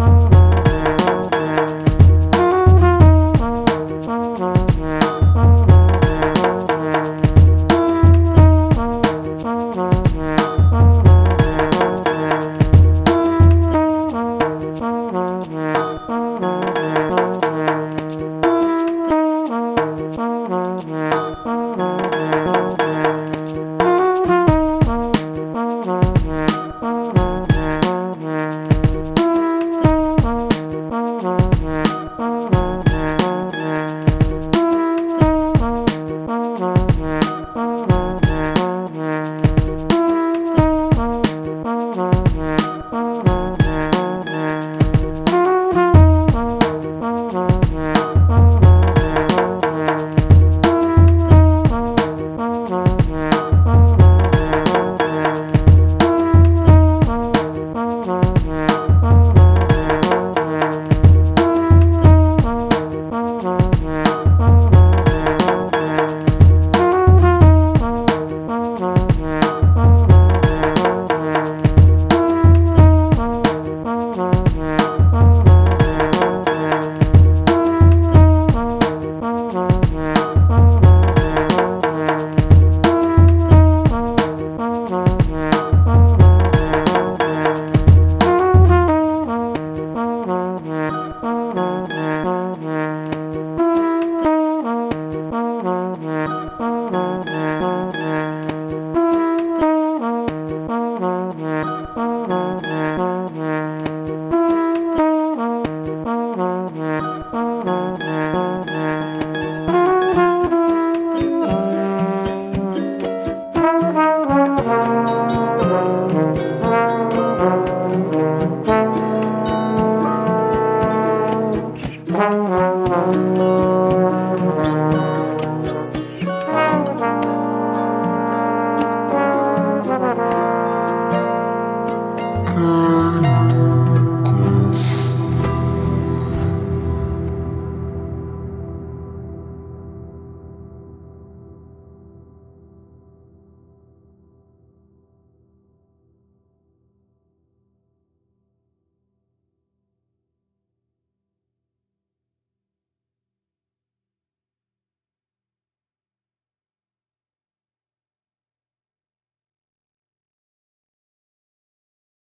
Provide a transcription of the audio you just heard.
Thank you. Thank you.